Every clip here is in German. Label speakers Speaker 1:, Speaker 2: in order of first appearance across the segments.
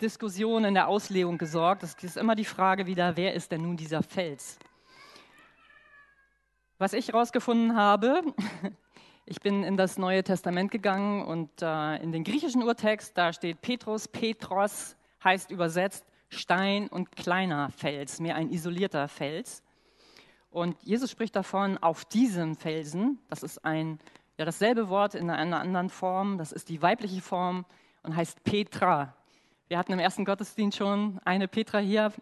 Speaker 1: Diskussion in der Auslegung gesorgt. Es ist immer die Frage wieder, wer ist denn nun dieser Fels? Was ich herausgefunden habe, ich bin in das Neue Testament gegangen und äh, in den griechischen Urtext, da steht Petrus, Petros heißt übersetzt Stein und kleiner Fels, mehr ein isolierter Fels. Und Jesus spricht davon, auf diesem Felsen, das ist ein, ja, dasselbe Wort in einer anderen Form, das ist die weibliche Form und heißt Petra. Wir hatten im ersten Gottesdienst schon eine Petra hier.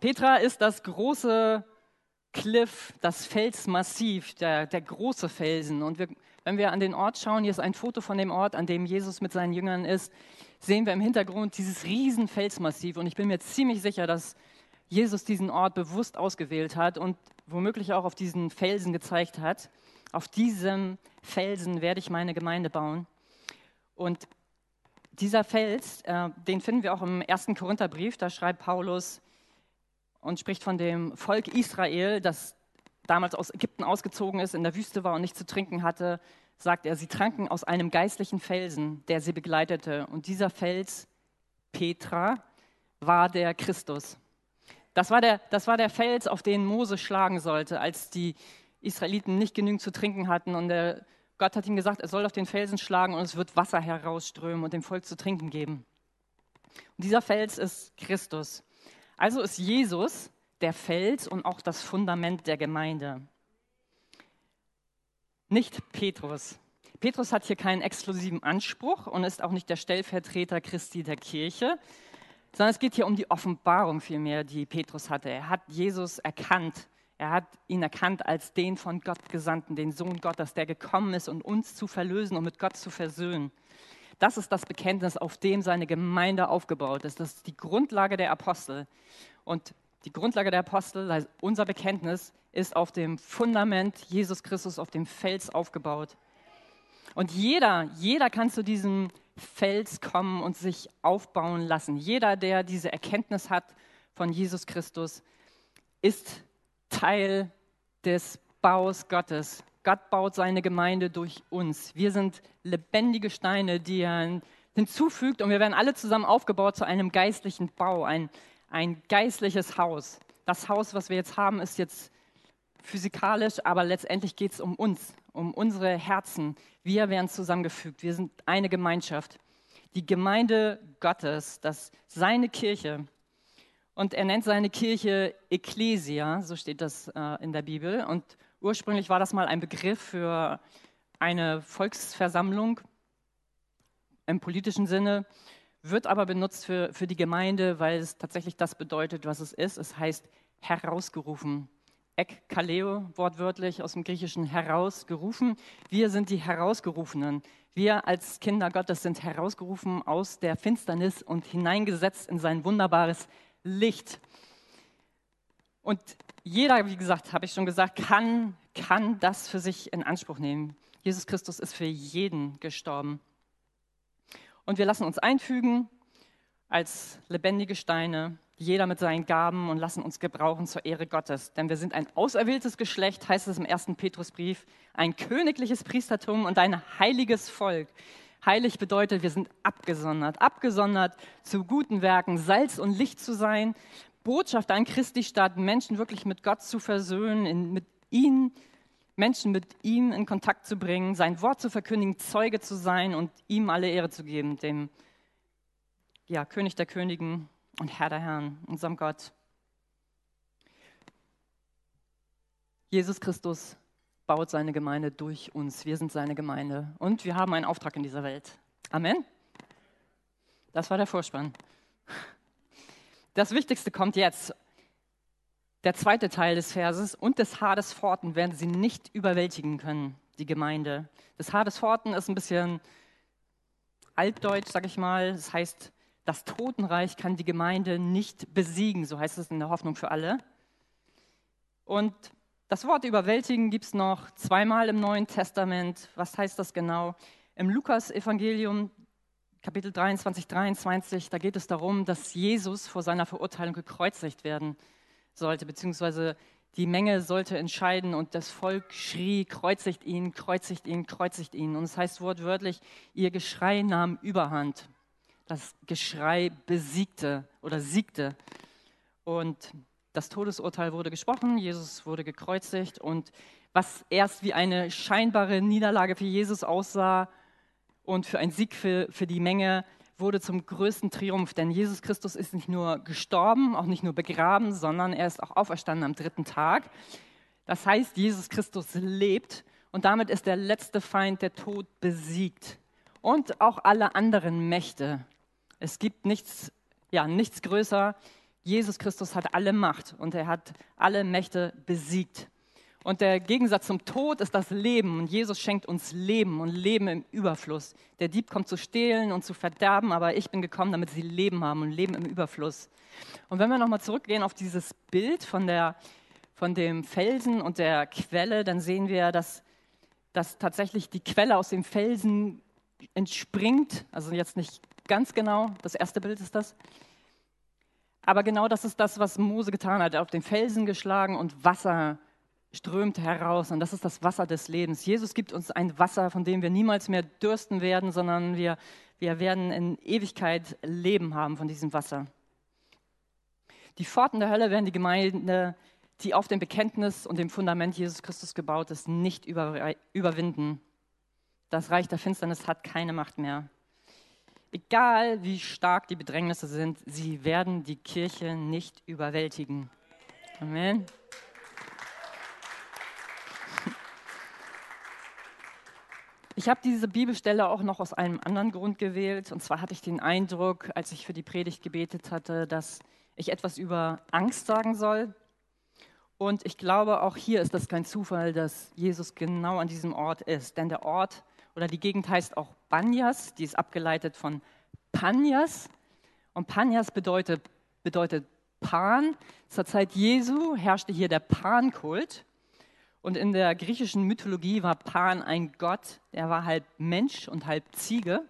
Speaker 1: Petra ist das große Cliff, das Felsmassiv, der, der große Felsen. Und wir, wenn wir an den Ort schauen, hier ist ein Foto von dem Ort, an dem Jesus mit seinen Jüngern ist, sehen wir im Hintergrund dieses riesen Felsmassiv. Und ich bin mir ziemlich sicher, dass Jesus diesen Ort bewusst ausgewählt hat und womöglich auch auf diesen Felsen gezeigt hat. Auf diesem Felsen werde ich meine Gemeinde bauen. Und dieser Fels, äh, den finden wir auch im ersten Korintherbrief. Da schreibt Paulus, und spricht von dem Volk Israel, das damals aus Ägypten ausgezogen ist, in der Wüste war und nichts zu trinken hatte, sagt er, sie tranken aus einem geistlichen Felsen, der sie begleitete. Und dieser Fels, Petra, war der Christus. Das war der, das war der Fels, auf den Mose schlagen sollte, als die Israeliten nicht genügend zu trinken hatten. Und der, Gott hat ihm gesagt, er soll auf den Felsen schlagen und es wird Wasser herausströmen und dem Volk zu trinken geben. Und dieser Fels ist Christus. Also ist Jesus der Fels und auch das Fundament der Gemeinde. Nicht Petrus. Petrus hat hier keinen exklusiven Anspruch und ist auch nicht der Stellvertreter Christi der Kirche, sondern es geht hier um die Offenbarung vielmehr, die Petrus hatte. Er hat Jesus erkannt. Er hat ihn erkannt als den von Gott Gesandten, den Sohn Gottes, der gekommen ist, um uns zu verlösen und mit Gott zu versöhnen. Das ist das Bekenntnis, auf dem seine Gemeinde aufgebaut ist. Das ist die Grundlage der Apostel. Und die Grundlage der Apostel, also unser Bekenntnis, ist auf dem Fundament Jesus Christus, auf dem Fels aufgebaut. Und jeder, jeder kann zu diesem Fels kommen und sich aufbauen lassen. Jeder, der diese Erkenntnis hat von Jesus Christus, ist Teil des Baus Gottes. Gott baut seine Gemeinde durch uns. Wir sind lebendige Steine, die er hinzufügt und wir werden alle zusammen aufgebaut zu einem geistlichen Bau, ein, ein geistliches Haus. Das Haus, was wir jetzt haben, ist jetzt physikalisch, aber letztendlich geht es um uns, um unsere Herzen. Wir werden zusammengefügt. Wir sind eine Gemeinschaft. Die Gemeinde Gottes, das seine Kirche. Und er nennt seine Kirche Ecclesia, so steht das äh, in der Bibel. Und Ursprünglich war das mal ein Begriff für eine Volksversammlung im politischen Sinne, wird aber benutzt für, für die Gemeinde, weil es tatsächlich das bedeutet, was es ist. Es heißt herausgerufen. Ek kaleo, wortwörtlich aus dem Griechischen herausgerufen. Wir sind die Herausgerufenen. Wir als Kinder Gottes sind herausgerufen aus der Finsternis und hineingesetzt in sein wunderbares Licht. Und jeder, wie gesagt, habe ich schon gesagt, kann, kann das für sich in Anspruch nehmen. Jesus Christus ist für jeden gestorben. Und wir lassen uns einfügen als lebendige Steine, jeder mit seinen Gaben und lassen uns gebrauchen zur Ehre Gottes. Denn wir sind ein auserwähltes Geschlecht, heißt es im ersten Petrusbrief, ein königliches Priestertum und ein heiliges Volk. Heilig bedeutet, wir sind abgesondert, abgesondert zu guten Werken, Salz und Licht zu sein, Botschaft an Christi Stadt, Menschen wirklich mit Gott zu versöhnen, in, mit ihnen, Menschen mit ihm in Kontakt zu bringen, sein Wort zu verkündigen, Zeuge zu sein und ihm alle Ehre zu geben, dem ja, König der Königen und Herr der Herren, unserem Gott. Jesus Christus baut seine Gemeinde durch uns. Wir sind seine Gemeinde und wir haben einen Auftrag in dieser Welt. Amen. Das war der Vorspann. Das Wichtigste kommt jetzt. Der zweite Teil des Verses. Und des Hades Forten werden sie nicht überwältigen können, die Gemeinde. Das Hades Forten ist ein bisschen altdeutsch, sag ich mal. Das heißt, das Totenreich kann die Gemeinde nicht besiegen. So heißt es in der Hoffnung für alle. Und das Wort überwältigen gibt es noch zweimal im Neuen Testament. Was heißt das genau? Im Lukas-Evangelium, Kapitel 23, 23, da geht es darum, dass Jesus vor seiner Verurteilung gekreuzigt werden sollte, beziehungsweise die Menge sollte entscheiden und das Volk schrie, kreuzigt ihn, kreuzigt ihn, kreuzigt ihn. Und es das heißt wortwörtlich, ihr Geschrei nahm überhand. das Geschrei besiegte oder siegte. Und das Todesurteil wurde gesprochen, Jesus wurde gekreuzigt und was erst wie eine scheinbare Niederlage für Jesus aussah und für einen Sieg für, für die Menge, wurde zum größten Triumph. Denn Jesus Christus ist nicht nur gestorben, auch nicht nur begraben, sondern er ist auch auferstanden am dritten Tag. Das heißt, Jesus Christus lebt und damit ist der letzte Feind, der Tod, besiegt. Und auch alle anderen Mächte. Es gibt nichts, ja, nichts größer. Jesus Christus hat alle Macht und er hat alle Mächte besiegt. Und der Gegensatz zum Tod ist das Leben. Und Jesus schenkt uns Leben und Leben im Überfluss. Der Dieb kommt zu stehlen und zu verderben, aber ich bin gekommen, damit sie Leben haben und Leben im Überfluss. Und wenn wir nochmal zurückgehen auf dieses Bild von, der, von dem Felsen und der Quelle, dann sehen wir, dass, dass tatsächlich die Quelle aus dem Felsen entspringt. Also jetzt nicht ganz genau, das erste Bild ist das. Aber genau das ist das, was Mose getan hat. Er hat auf den Felsen geschlagen und Wasser strömt heraus und das ist das Wasser des Lebens. Jesus gibt uns ein Wasser, von dem wir niemals mehr dürsten werden, sondern wir, wir werden in Ewigkeit Leben haben von diesem Wasser. Die Pforten der Hölle werden die Gemeinde, die auf dem Bekenntnis und dem Fundament Jesus Christus gebaut ist, nicht über, überwinden. Das Reich der Finsternis hat keine Macht mehr. Egal wie stark die Bedrängnisse sind, sie werden die Kirche nicht überwältigen. Amen. Ich habe diese Bibelstelle auch noch aus einem anderen Grund gewählt. Und zwar hatte ich den Eindruck, als ich für die Predigt gebetet hatte, dass ich etwas über Angst sagen soll. Und ich glaube, auch hier ist das kein Zufall, dass Jesus genau an diesem Ort ist. Denn der Ort oder die Gegend heißt auch Banyas, die ist abgeleitet von Panyas. Und Panyas bedeutet, bedeutet Pan. Zur Zeit Jesu herrschte hier der Pan-Kult. Und in der griechischen Mythologie war Pan ein Gott, der war halb Mensch und halb Ziege.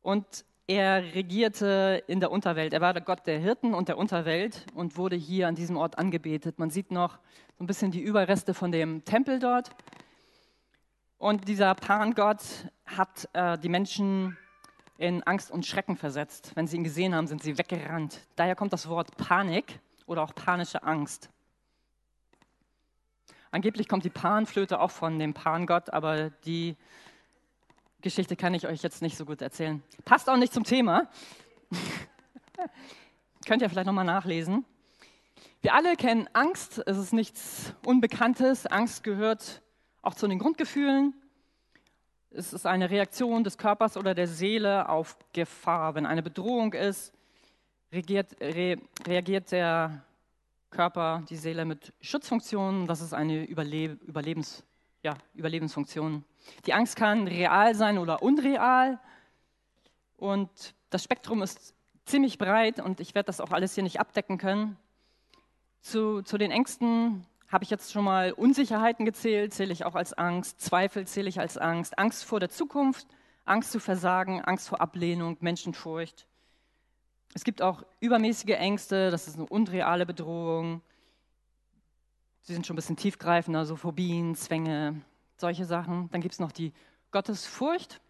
Speaker 1: Und er regierte in der Unterwelt. Er war der Gott der Hirten und der Unterwelt und wurde hier an diesem Ort angebetet. Man sieht noch so ein bisschen die Überreste von dem Tempel dort. Und dieser Pan-Gott hat äh, die Menschen in Angst und Schrecken versetzt. Wenn sie ihn gesehen haben, sind sie weggerannt. Daher kommt das Wort Panik oder auch panische Angst. Angeblich kommt die Panflöte auch von dem Pangott, aber die Geschichte kann ich euch jetzt nicht so gut erzählen. Passt auch nicht zum Thema. Könnt ihr vielleicht nochmal nachlesen. Wir alle kennen Angst. Es ist nichts Unbekanntes. Angst gehört auch zu den Grundgefühlen. Es ist eine Reaktion des Körpers oder der Seele auf Gefahr. Wenn eine Bedrohung ist, reagiert, re, reagiert der Körper, die Seele mit Schutzfunktionen. Das ist eine Überle Überlebens, ja, Überlebensfunktion. Die Angst kann real sein oder unreal. Und das Spektrum ist ziemlich breit und ich werde das auch alles hier nicht abdecken können. Zu, zu den Ängsten habe ich jetzt schon mal Unsicherheiten gezählt, zähle ich auch als Angst. Zweifel zähle ich als Angst. Angst vor der Zukunft, Angst zu versagen, Angst vor Ablehnung, Menschenfurcht. Es gibt auch übermäßige Ängste, das ist eine unreale Bedrohung. Sie sind schon ein bisschen tiefgreifender, so Phobien, Zwänge, solche Sachen. Dann gibt es noch die Gottesfurcht,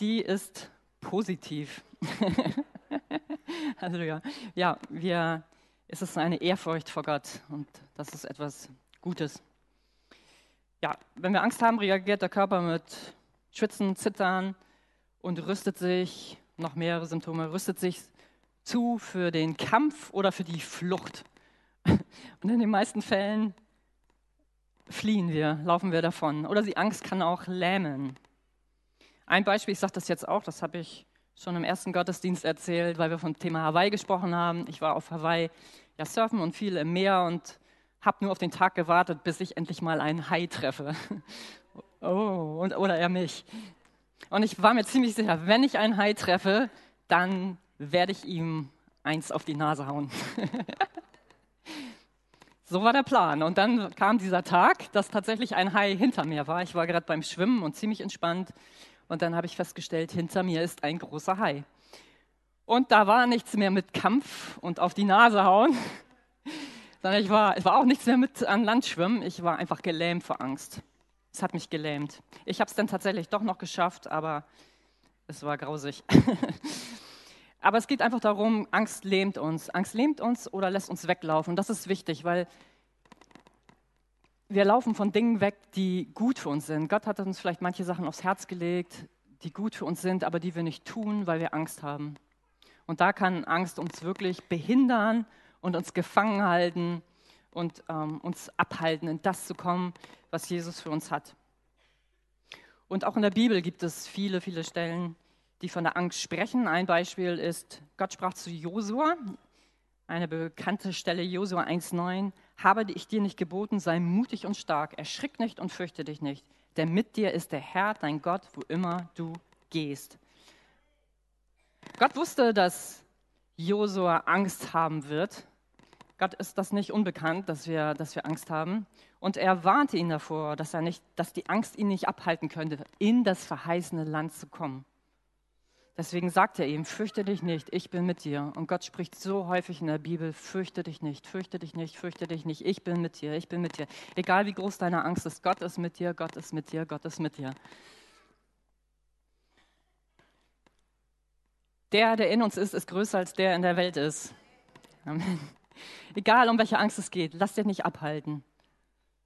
Speaker 1: die ist positiv. Halleluja. Ja, wir, es ist eine Ehrfurcht vor Gott und das ist etwas Gutes. Ja, wenn wir Angst haben, reagiert der Körper mit Schwitzen, Zittern und rüstet sich, noch mehrere Symptome, rüstet sich zu für den Kampf oder für die Flucht. Und in den meisten Fällen fliehen wir, laufen wir davon. Oder die Angst kann auch lähmen. Ein Beispiel, ich sage das jetzt auch, das habe ich schon im ersten Gottesdienst erzählt, weil wir vom Thema Hawaii gesprochen haben. Ich war auf Hawaii ja surfen und viel im Meer und habe nur auf den Tag gewartet, bis ich endlich mal einen Hai treffe. Oh, und, oder er mich. Und ich war mir ziemlich sicher, wenn ich einen Hai treffe, dann werde ich ihm eins auf die Nase hauen. so war der Plan. Und dann kam dieser Tag, dass tatsächlich ein Hai hinter mir war. Ich war gerade beim Schwimmen und ziemlich entspannt. Und dann habe ich festgestellt, hinter mir ist ein großer Hai. Und da war nichts mehr mit Kampf und auf die Nase hauen, sondern ich war, es war auch nichts mehr mit an Land schwimmen. Ich war einfach gelähmt vor Angst. Es hat mich gelähmt. Ich habe es dann tatsächlich doch noch geschafft, aber es war grausig. Aber es geht einfach darum, Angst lähmt uns. Angst lähmt uns oder lässt uns weglaufen. Das ist wichtig, weil wir laufen von Dingen weg, die gut für uns sind. Gott hat uns vielleicht manche Sachen aufs Herz gelegt, die gut für uns sind, aber die wir nicht tun, weil wir Angst haben. Und da kann Angst uns wirklich behindern und uns gefangen halten und ähm, uns abhalten, in das zu kommen, was Jesus für uns hat. Und auch in der Bibel gibt es viele, viele Stellen, die von der Angst sprechen. Ein Beispiel ist, Gott sprach zu Josua, eine bekannte Stelle, Josua 1,9, habe ich dir nicht geboten, sei mutig und stark, erschrick nicht und fürchte dich nicht, denn mit dir ist der Herr, dein Gott, wo immer du gehst. Gott wusste, dass Josua Angst haben wird. Gott ist das nicht unbekannt, dass wir, dass wir Angst haben. Und er warnte ihn davor, dass, er nicht, dass die Angst ihn nicht abhalten könnte, in das verheißene Land zu kommen. Deswegen sagt er ihm, fürchte dich nicht, ich bin mit dir. Und Gott spricht so häufig in der Bibel, fürchte dich nicht, fürchte dich nicht, fürchte dich nicht, ich bin mit dir, ich bin mit dir. Egal wie groß deine Angst ist, Gott ist mit dir, Gott ist mit dir, Gott ist mit dir. Der, der in uns ist, ist größer als der in der Welt ist. Amen. Egal, um welche Angst es geht, lass dich nicht abhalten.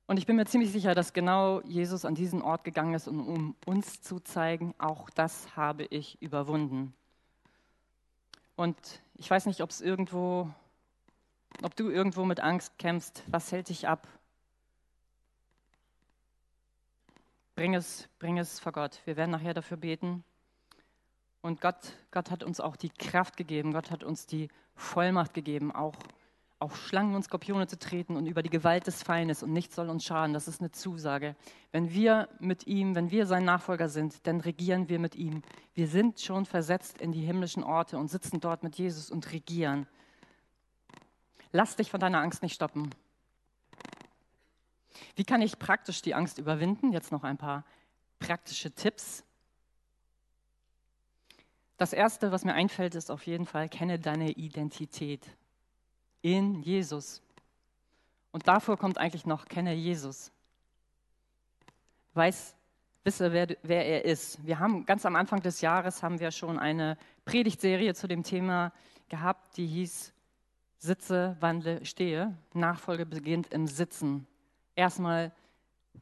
Speaker 1: Und ich bin mir ziemlich sicher, dass genau Jesus an diesen Ort gegangen ist, um uns zu zeigen, auch das habe ich überwunden. Und ich weiß nicht, ob es irgendwo, ob du irgendwo mit Angst kämpfst. Was hält dich ab? Bring es, bring es vor Gott. Wir werden nachher dafür beten. Und Gott, Gott hat uns auch die Kraft gegeben. Gott hat uns die Vollmacht gegeben, auch auf Schlangen und Skorpione zu treten und über die Gewalt des Feindes und nichts soll uns schaden. Das ist eine Zusage. Wenn wir mit ihm, wenn wir sein Nachfolger sind, dann regieren wir mit ihm. Wir sind schon versetzt in die himmlischen Orte und sitzen dort mit Jesus und regieren. Lass dich von deiner Angst nicht stoppen. Wie kann ich praktisch die Angst überwinden? Jetzt noch ein paar praktische Tipps. Das Erste, was mir einfällt, ist auf jeden Fall, kenne deine Identität in Jesus. Und davor kommt eigentlich noch, kenne Jesus. Weiß, wisse, wer, wer er ist. Wir haben ganz am Anfang des Jahres haben wir schon eine Predigtserie zu dem Thema gehabt, die hieß Sitze, wandle, stehe. Nachfolge beginnt im Sitzen. Erstmal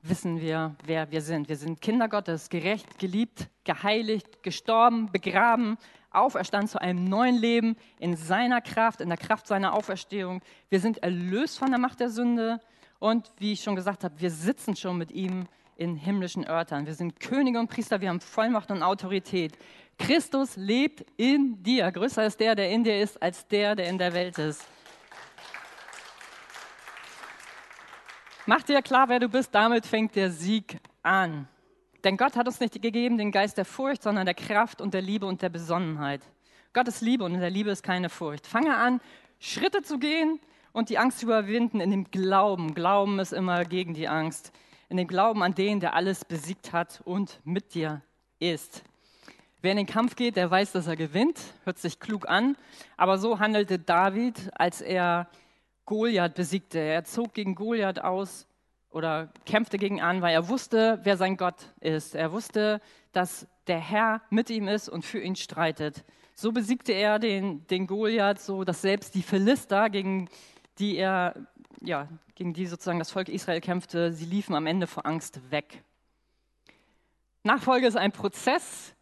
Speaker 1: wissen wir, wer wir sind. Wir sind Kinder Gottes, gerecht, geliebt, geheiligt, gestorben, begraben, auferstanden zu einem neuen Leben in seiner Kraft, in der Kraft seiner Auferstehung. Wir sind erlöst von der Macht der Sünde und wie ich schon gesagt habe, wir sitzen schon mit ihm in himmlischen Örtern. Wir sind Könige und Priester, wir haben Vollmacht und Autorität. Christus lebt in dir. Größer ist der, der in dir ist, als der, der in der Welt ist. Mach dir klar, wer du bist, damit fängt der Sieg an. Denn Gott hat uns nicht gegeben den Geist der Furcht, sondern der Kraft und der Liebe und der Besonnenheit. Gott ist Liebe und in der Liebe ist keine Furcht. Fange an, Schritte zu gehen und die Angst zu überwinden in dem Glauben. Glauben ist immer gegen die Angst. In dem Glauben an den, der alles besiegt hat und mit dir ist. Wer in den Kampf geht, der weiß, dass er gewinnt. Hört sich klug an. Aber so handelte David, als er Goliath besiegte. Er zog gegen Goliath aus oder kämpfte gegen an, weil er wusste, wer sein Gott ist. Er wusste, dass der Herr mit ihm ist und für ihn streitet. So besiegte er den, den Goliath, so dass selbst die Philister, gegen die er, ja, gegen die sozusagen das Volk Israel kämpfte, sie liefen am Ende vor Angst weg. Nachfolge ist ein Prozess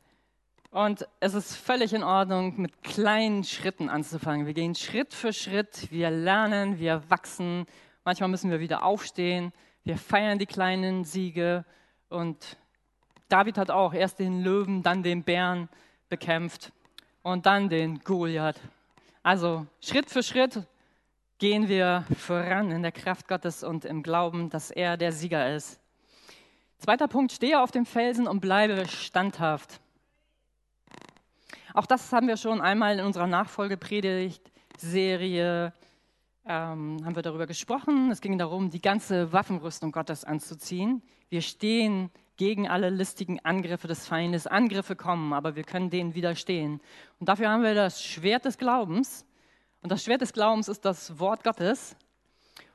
Speaker 1: und es ist völlig in Ordnung, mit kleinen Schritten anzufangen. Wir gehen Schritt für Schritt, wir lernen, wir wachsen. Manchmal müssen wir wieder aufstehen, wir feiern die kleinen Siege und David hat auch erst den Löwen, dann den Bären bekämpft und dann den Goliath. Also Schritt für Schritt gehen wir voran in der Kraft Gottes und im Glauben, dass er der Sieger ist. Zweiter Punkt, stehe auf dem Felsen und bleibe standhaft. Auch das haben wir schon einmal in unserer Nachfolgepredigt-Serie ähm, haben wir darüber gesprochen. Es ging darum, die ganze Waffenrüstung Gottes anzuziehen. Wir stehen gegen alle listigen Angriffe des Feindes. Angriffe kommen, aber wir können denen widerstehen. Und dafür haben wir das Schwert des Glaubens. Und das Schwert des Glaubens ist das Wort Gottes.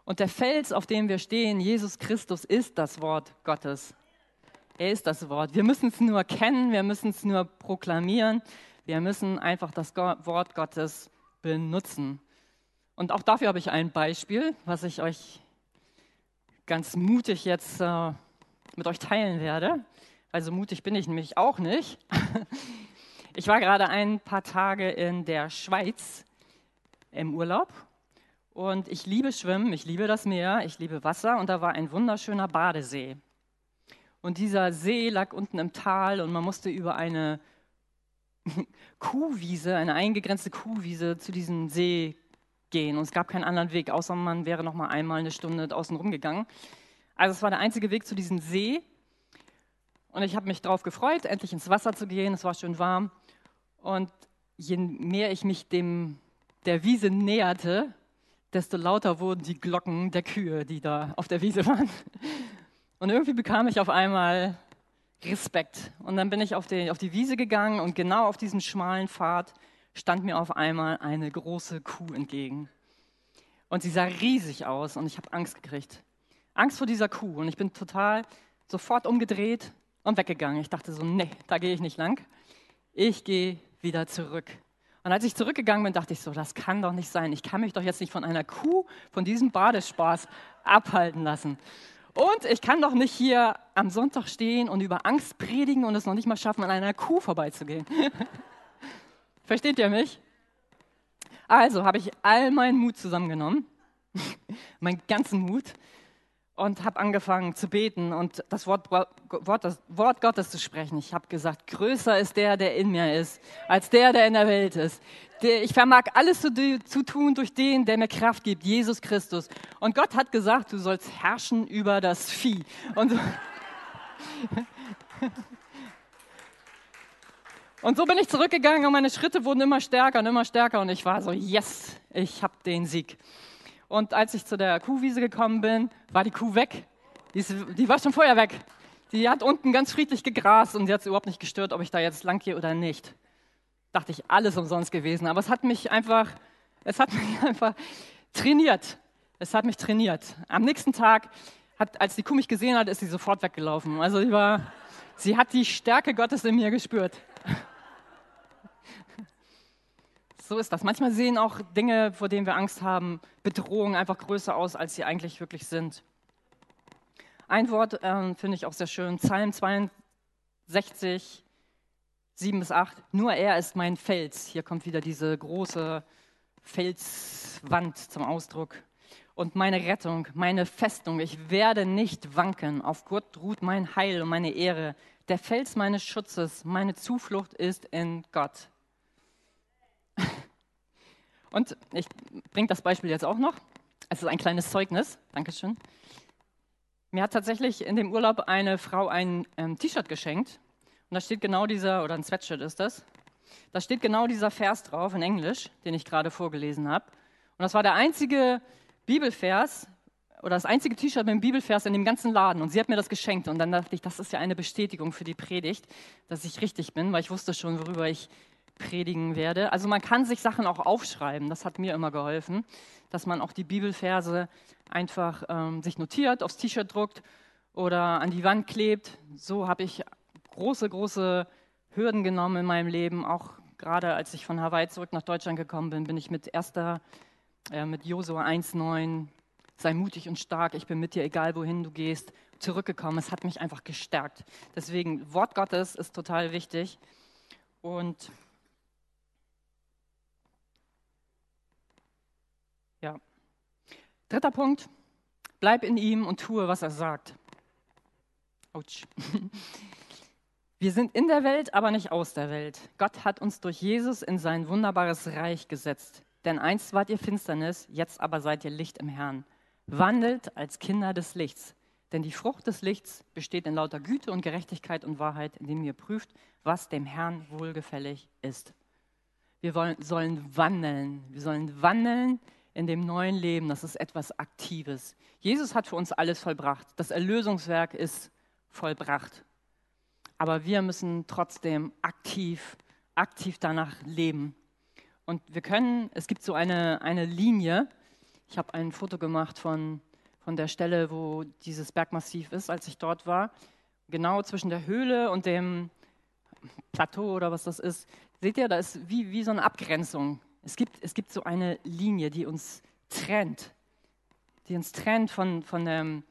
Speaker 1: Und der Fels, auf dem wir stehen, Jesus Christus, ist das Wort Gottes. Er ist das Wort. Wir müssen es nur kennen, wir müssen es nur proklamieren, Wir müssen einfach das Wort Gottes benutzen. Und auch dafür habe ich ein Beispiel, was ich euch ganz mutig jetzt äh, mit euch teilen werde. Also mutig bin ich nämlich auch nicht. Ich war gerade ein paar Tage in der Schweiz im Urlaub und ich liebe Schwimmen, ich liebe das Meer, ich liebe Wasser und da war ein wunderschöner Badesee. Und dieser See lag unten im Tal und man musste über eine Kuhwiese, eine eingegrenzte Kuhwiese zu diesem See gehen. Und es gab keinen anderen Weg, außer man wäre noch mal einmal eine Stunde außen rum gegangen. Also es war der einzige Weg zu diesem See. Und ich habe mich darauf gefreut, endlich ins Wasser zu gehen. Es war schön warm. Und je mehr ich mich dem, der Wiese näherte, desto lauter wurden die Glocken der Kühe, die da auf der Wiese waren. Und irgendwie bekam ich auf einmal Respekt. Und dann bin ich auf die, auf die Wiese gegangen und genau auf diesem schmalen Pfad stand mir auf einmal eine große Kuh entgegen. Und sie sah riesig aus und ich habe Angst gekriegt. Angst vor dieser Kuh. Und ich bin total sofort umgedreht und weggegangen. Ich dachte so, nee, da gehe ich nicht lang. Ich gehe wieder zurück. Und als ich zurückgegangen bin, dachte ich so, das kann doch nicht sein. Ich kann mich doch jetzt nicht von einer Kuh, von diesem Badespaß abhalten lassen. Und ich kann doch nicht hier am Sonntag stehen und über Angst predigen und es noch nicht mal schaffen, an einer Kuh vorbeizugehen. Versteht ihr mich? Also habe ich all meinen Mut zusammengenommen, meinen ganzen Mut, und habe angefangen zu beten und das Wort, Wort, das Wort Gottes zu sprechen. Ich habe gesagt, größer ist der, der in mir ist, als der, der in der Welt ist. Ich vermag alles zu, zu tun durch den, der mir Kraft gibt, Jesus Christus. Und Gott hat gesagt, du sollst herrschen über das Vieh. Und so, und so bin ich zurückgegangen und meine Schritte wurden immer stärker und immer stärker und ich war so, yes, ich habe den Sieg. Und als ich zu der Kuhwiese gekommen bin, war die Kuh weg. Die, ist, die war schon vorher weg. Die hat unten ganz friedlich gegrast und sie hat es überhaupt nicht gestört, ob ich da jetzt lang gehe oder nicht. Dachte ich, alles umsonst gewesen. Aber es hat mich einfach, es hat mich einfach trainiert. Es hat mich trainiert. Am nächsten Tag, hat, als die Kuh mich gesehen hat, ist sie sofort weggelaufen. Also sie, war, sie hat die Stärke Gottes in mir gespürt. so ist das. Manchmal sehen auch Dinge, vor denen wir Angst haben, Bedrohungen einfach größer aus, als sie eigentlich wirklich sind. Ein Wort äh, finde ich auch sehr schön, Psalm 62, 7 bis 8. Nur er ist mein Fels. Hier kommt wieder diese große Felswand zum Ausdruck. Und meine Rettung, meine Festung, ich werde nicht wanken. Auf Gott ruht mein Heil und meine Ehre. Der Fels meines Schutzes, meine Zuflucht ist in Gott. Und ich bringe das Beispiel jetzt auch noch. Es ist ein kleines Zeugnis. Dankeschön. Mir hat tatsächlich in dem Urlaub eine Frau ein ähm, T-Shirt geschenkt. Und da steht genau dieser, oder ein Sweatshirt ist das. Da steht genau dieser Vers drauf in Englisch, den ich gerade vorgelesen habe. Und das war der einzige Bibelvers oder das einzige T-Shirt mit dem Bibelvers in dem ganzen Laden. Und sie hat mir das geschenkt. Und dann dachte ich, das ist ja eine Bestätigung für die Predigt, dass ich richtig bin, weil ich wusste schon, worüber ich predigen werde. Also man kann sich Sachen auch aufschreiben, das hat mir immer geholfen, dass man auch die Bibelverse einfach ähm, sich notiert, aufs T-Shirt druckt oder an die Wand klebt. So habe ich große, große Hürden genommen in meinem Leben. Auch gerade als ich von Hawaii zurück nach Deutschland gekommen bin, bin ich mit erster, äh, mit Josua 1,9, sei mutig und stark, ich bin mit dir, egal wohin du gehst, zurückgekommen. Es hat mich einfach gestärkt. Deswegen, Wort Gottes ist total wichtig. Und Ja. Dritter Punkt, bleib in ihm und tue, was er sagt. Autsch. Wir sind in der Welt, aber nicht aus der Welt. Gott hat uns durch Jesus in sein wunderbares Reich gesetzt. Denn einst wart ihr Finsternis, jetzt aber seid ihr Licht im Herrn. Wandelt als Kinder des Lichts. Denn die Frucht des Lichts besteht in lauter Güte und Gerechtigkeit und Wahrheit, indem ihr prüft, was dem Herrn wohlgefällig ist. Wir wollen, sollen wandeln. Wir sollen wandeln in dem neuen Leben, das ist etwas Aktives. Jesus hat für uns alles vollbracht. Das Erlösungswerk ist vollbracht. Aber wir müssen trotzdem aktiv, aktiv danach leben. Und wir können, es gibt so eine, eine Linie, ich habe ein Foto gemacht von, von der Stelle, wo dieses Bergmassiv ist, als ich dort war. Genau zwischen der Höhle und dem Plateau oder was das ist. Seht ihr, da ist wie, wie so eine Abgrenzung. Es gibt, es gibt so eine Linie, die uns trennt, die uns trennt von, von, dem,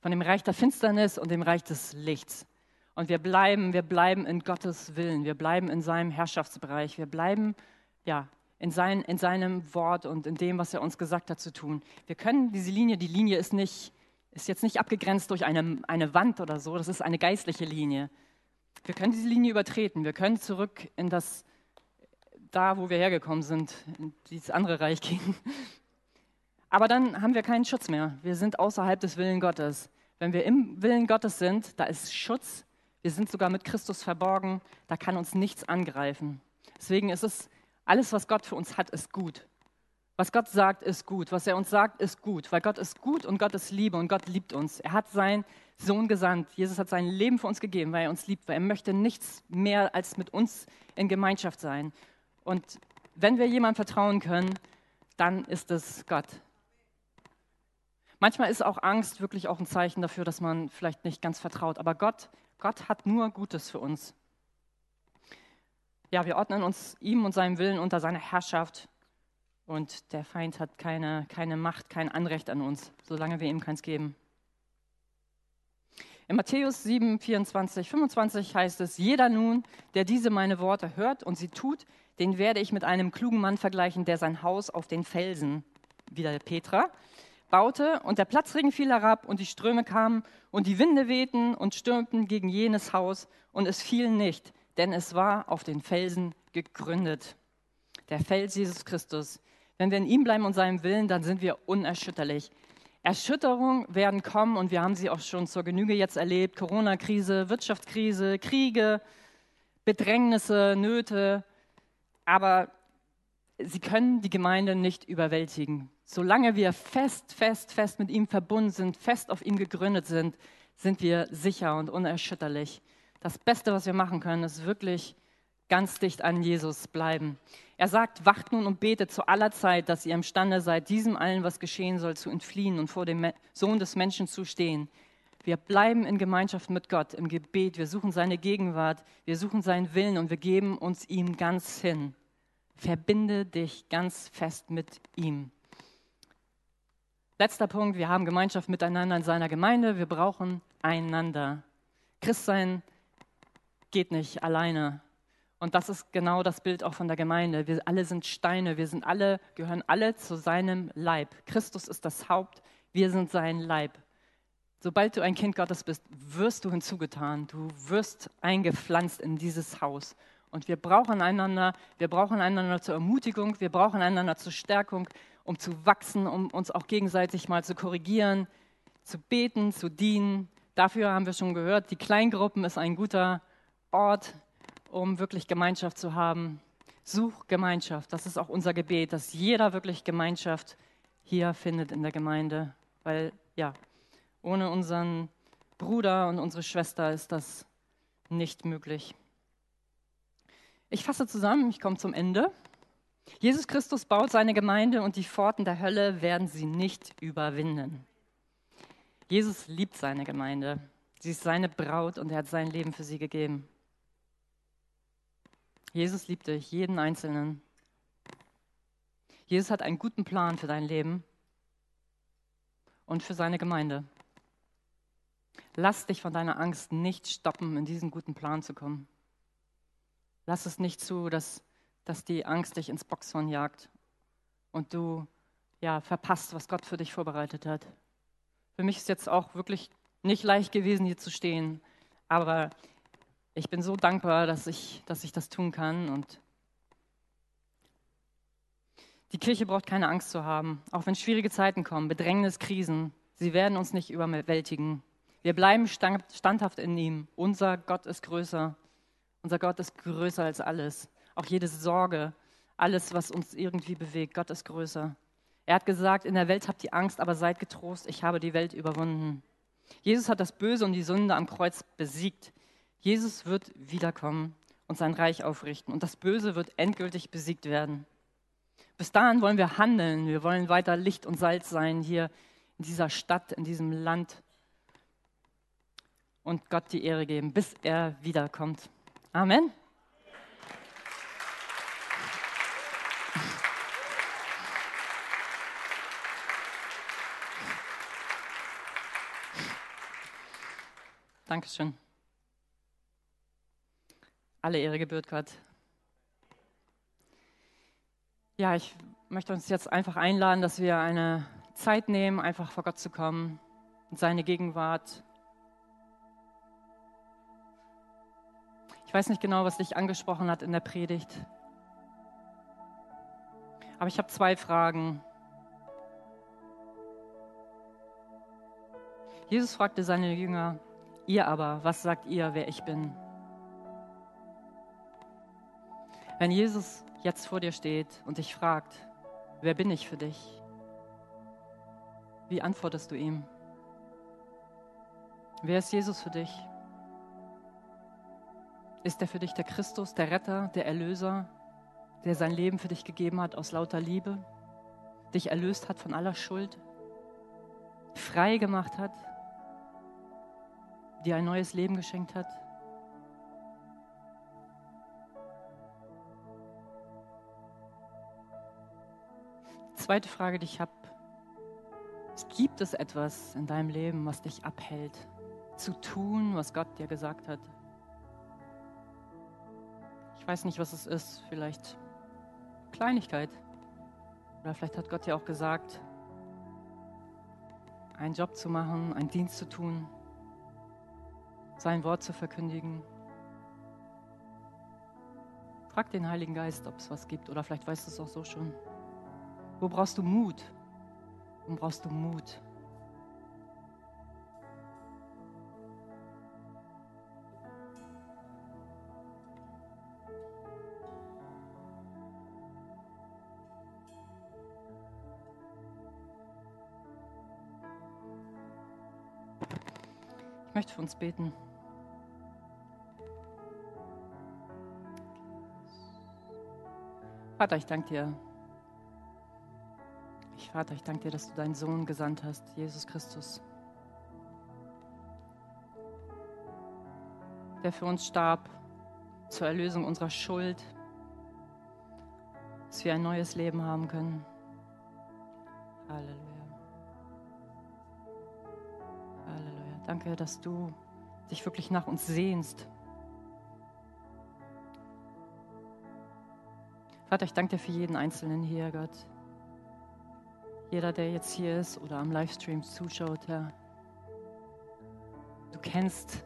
Speaker 1: von dem Reich der Finsternis und dem Reich des Lichts. Und wir bleiben, wir bleiben in Gottes Willen, wir bleiben in seinem Herrschaftsbereich, wir bleiben ja, in, sein, in seinem Wort und in dem, was er uns gesagt hat zu tun. Wir können diese Linie, die Linie ist, nicht, ist jetzt nicht abgegrenzt durch eine, eine Wand oder so, das ist eine geistliche Linie. Wir können diese Linie übertreten, wir können zurück in das, da wo wir hergekommen sind, in dieses andere Reich gehen. Aber dann haben wir keinen Schutz mehr. Wir sind außerhalb des Willen Gottes. Wenn wir im Willen Gottes sind, da ist Schutz. Wir sind sogar mit Christus verborgen. Da kann uns nichts angreifen. Deswegen ist es alles, was Gott für uns hat, ist gut. Was Gott sagt, ist gut. Was er uns sagt, ist gut. Weil Gott ist gut und Gott ist Liebe und Gott liebt uns. Er hat seinen Sohn gesandt. Jesus hat sein Leben für uns gegeben, weil er uns liebt, weil er möchte nichts mehr als mit uns in Gemeinschaft sein. Und wenn wir jemandem vertrauen können, dann ist es Gott. Manchmal ist auch Angst wirklich auch ein Zeichen dafür, dass man vielleicht nicht ganz vertraut. Aber Gott, Gott hat nur Gutes für uns ja, wir ordnen uns ihm und seinem Willen unter seine Herrschaft. Und der Feind hat keine, keine Macht, kein Anrecht an uns, solange wir ihm keins geben. In Matthäus 7, 24, 25 heißt es, jeder nun, der diese meine Worte hört und sie tut, den werde ich mit einem klugen Mann vergleichen, der sein Haus auf den Felsen, wieder Petra, baute und der Platzregen fiel herab und die Ströme kamen und die Winde wehten und stürmten gegen jenes Haus und es fiel nicht, denn es war auf den Felsen gegründet. Der Fels Jesus Christus. Wenn wir in ihm bleiben und seinem Willen, dann sind wir unerschütterlich. Erschütterungen werden kommen und wir haben sie auch schon zur Genüge jetzt erlebt. Corona-Krise, Wirtschaftskrise, Kriege, Bedrängnisse, Nöte. Aber sie können die Gemeinde nicht überwältigen. Solange wir fest, fest, fest mit ihm verbunden sind, fest auf ihm gegründet sind, sind wir sicher und unerschütterlich das Beste, was wir machen können, ist wirklich ganz dicht an Jesus bleiben. Er sagt, wacht nun und betet zu aller Zeit, dass ihr imstande seid, diesem allen, was geschehen soll, zu entfliehen und vor dem Sohn des Menschen zu stehen. Wir bleiben in Gemeinschaft mit Gott, im Gebet. Wir suchen seine Gegenwart, wir suchen seinen Willen und wir geben uns ihm ganz hin. Verbinde dich ganz fest mit ihm. Letzter Punkt, wir haben Gemeinschaft miteinander in seiner Gemeinde. Wir brauchen einander. Christsein geht nicht alleine. Und das ist genau das Bild auch von der Gemeinde. Wir alle sind Steine, wir sind alle, gehören alle zu seinem Leib. Christus ist das Haupt, wir sind sein Leib. Sobald du ein Kind Gottes bist, wirst du hinzugetan, du wirst eingepflanzt in dieses Haus. Und wir brauchen einander, wir brauchen einander zur Ermutigung, wir brauchen einander zur Stärkung, um zu wachsen, um uns auch gegenseitig mal zu korrigieren, zu beten, zu dienen. Dafür haben wir schon gehört, die Kleingruppen ist ein guter Ort, um wirklich Gemeinschaft zu haben. Such Gemeinschaft. Das ist auch unser Gebet, dass jeder wirklich Gemeinschaft hier findet in der Gemeinde. Weil ja, ohne unseren Bruder und unsere Schwester ist das nicht möglich. Ich fasse zusammen, ich komme zum Ende. Jesus Christus baut seine Gemeinde und die Pforten der Hölle werden sie nicht überwinden. Jesus liebt seine Gemeinde. Sie ist seine Braut und er hat sein Leben für sie gegeben. Jesus liebt dich, jeden Einzelnen. Jesus hat einen guten Plan für dein Leben und für seine Gemeinde. Lass dich von deiner Angst nicht stoppen, in diesen guten Plan zu kommen. Lass es nicht zu, dass, dass die Angst dich ins Boxhorn jagt und du ja, verpasst, was Gott für dich vorbereitet hat. Für mich ist jetzt auch wirklich nicht leicht gewesen, hier zu stehen, aber ich bin so dankbar, dass ich, dass ich das tun kann. Und die Kirche braucht keine Angst zu haben, auch wenn schwierige Zeiten kommen, Bedrängnis, Krisen. Sie werden uns nicht überwältigen. Wir bleiben standhaft in ihm. Unser Gott ist größer. Unser Gott ist größer als alles. Auch jede Sorge, alles, was uns irgendwie bewegt. Gott ist größer. Er hat gesagt, in der Welt habt ihr Angst, aber seid getrost, ich habe die Welt überwunden. Jesus hat das Böse und die Sünde am Kreuz besiegt. Jesus wird wiederkommen und sein Reich aufrichten und das Böse wird endgültig besiegt werden. Bis dahin wollen wir handeln, wir wollen weiter Licht und Salz sein hier in dieser Stadt, in diesem Land und Gott die Ehre geben, bis er wiederkommt. Amen. Dankeschön. Alle Ehre gebührt Gott. Ja, ich möchte uns jetzt einfach einladen, dass wir eine Zeit nehmen, einfach vor Gott zu kommen, in seine Gegenwart. Ich weiß nicht genau, was dich angesprochen hat in der Predigt, aber ich habe zwei Fragen. Jesus fragte seine Jünger, ihr aber, was sagt ihr, wer ich bin? Wenn Jesus jetzt vor dir steht und dich fragt, wer bin ich für dich? Wie antwortest du ihm? Wer ist Jesus für dich? Ist er für dich der Christus, der Retter, der Erlöser, der sein Leben für dich gegeben hat aus lauter Liebe, dich erlöst hat von aller Schuld, frei gemacht hat, dir ein neues Leben geschenkt hat? Zweite Frage, die ich habe. Gibt es etwas in deinem Leben, was dich abhält, zu tun, was Gott dir gesagt hat? Ich weiß nicht, was es ist. Vielleicht Kleinigkeit. Oder vielleicht hat Gott dir auch gesagt, einen Job zu machen, einen Dienst zu tun, sein Wort zu verkündigen. Frag den Heiligen Geist, ob es was gibt oder vielleicht weißt du es auch so schon. Wo brauchst du Mut? Wo brauchst du Mut? Ich möchte für uns beten. Vater, ich danke dir. Ich, Vater, ich danke dir, dass du deinen Sohn gesandt hast, Jesus Christus, der für uns starb zur Erlösung unserer Schuld, dass wir ein neues Leben haben können. Halleluja. Danke, dass du dich wirklich nach uns sehnst. Vater, ich danke dir für jeden Einzelnen hier, Gott. Jeder, der jetzt hier ist oder am Livestream zuschaut, Herr. Du kennst,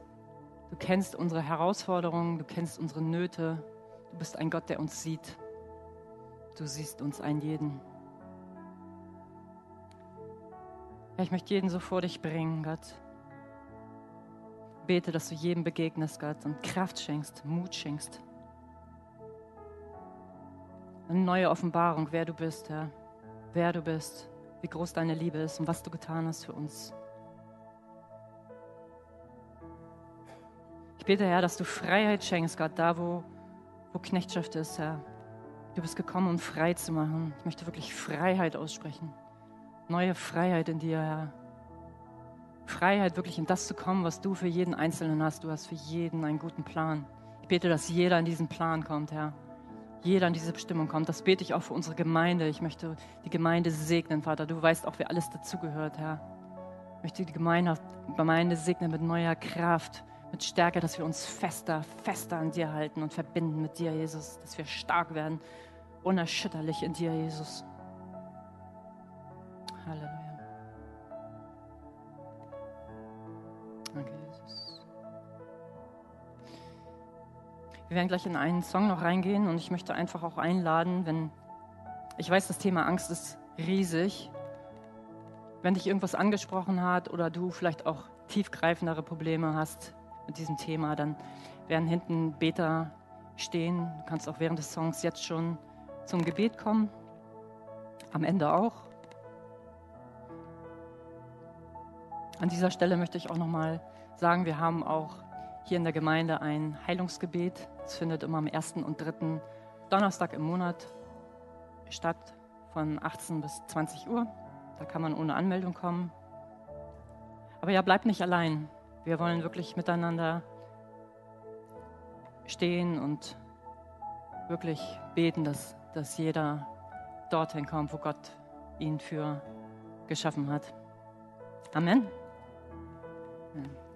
Speaker 1: du kennst unsere Herausforderungen, du kennst unsere Nöte. Du bist ein Gott, der uns sieht. Du siehst uns einen jeden. Ja, ich möchte jeden so vor dich bringen, Gott bete, dass du jedem begegnest, Gott, und Kraft schenkst, Mut schenkst. Eine neue Offenbarung, wer du bist, Herr. Wer du bist, wie groß deine Liebe ist und was du getan hast für uns. Ich bete, Herr, dass du Freiheit schenkst, Gott, da wo, wo Knechtschaft ist, Herr. Du bist gekommen, um frei zu machen. Ich möchte wirklich Freiheit aussprechen. Neue Freiheit in dir, Herr. Freiheit, wirklich in das zu kommen, was du für jeden Einzelnen hast. Du hast für jeden einen guten Plan. Ich bete, dass jeder in diesen Plan kommt, Herr. Jeder in diese Bestimmung kommt. Das bete ich auch für unsere Gemeinde. Ich möchte die Gemeinde segnen, Vater. Du weißt auch, wer alles dazugehört, Herr. Ich möchte die Gemeinde, Gemeinde segnen mit neuer Kraft, mit Stärke, dass wir uns fester, fester an dir halten und verbinden mit dir, Jesus. Dass wir stark werden, unerschütterlich in dir, Jesus. Halleluja. Wir werden gleich in einen Song noch reingehen und ich möchte einfach auch einladen, wenn ich weiß, das Thema Angst ist riesig. Wenn dich irgendwas angesprochen hat oder du vielleicht auch tiefgreifendere Probleme hast mit diesem Thema, dann werden hinten Beter stehen. Du kannst auch während des Songs jetzt schon zum Gebet kommen. Am Ende auch. An dieser Stelle möchte ich auch noch mal sagen, wir haben auch hier in der Gemeinde ein Heilungsgebet. Es findet immer am ersten und dritten Donnerstag im Monat statt, von 18 bis 20 Uhr. Da kann man ohne Anmeldung kommen. Aber ja, bleibt nicht allein. Wir wollen wirklich miteinander stehen und wirklich beten, dass, dass jeder dorthin kommt, wo Gott ihn für geschaffen hat. Amen. Amen.